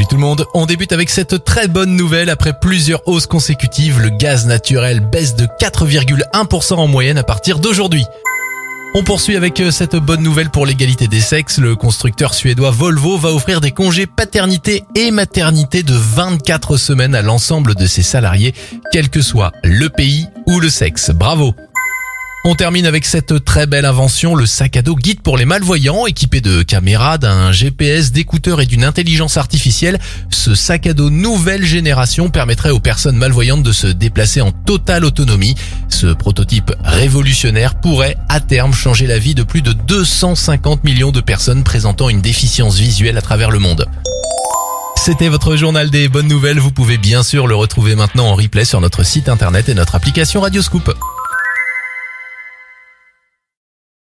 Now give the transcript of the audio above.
Salut tout le monde, on débute avec cette très bonne nouvelle. Après plusieurs hausses consécutives, le gaz naturel baisse de 4,1% en moyenne à partir d'aujourd'hui. On poursuit avec euh, cette bonne nouvelle pour l'égalité des sexes. Le constructeur suédois Volvo va offrir des congés paternité et maternité de 24 semaines à l'ensemble de ses salariés, quel que soit le pays ou le sexe. Bravo on termine avec cette très belle invention, le sac à dos guide pour les malvoyants, équipé de caméras, d'un GPS, d'écouteurs et d'une intelligence artificielle. Ce sac à dos nouvelle génération permettrait aux personnes malvoyantes de se déplacer en totale autonomie. Ce prototype révolutionnaire pourrait à terme changer la vie de plus de 250 millions de personnes présentant une déficience visuelle à travers le monde. C'était votre journal des bonnes nouvelles. Vous pouvez bien sûr le retrouver maintenant en replay sur notre site internet et notre application Radioscoop.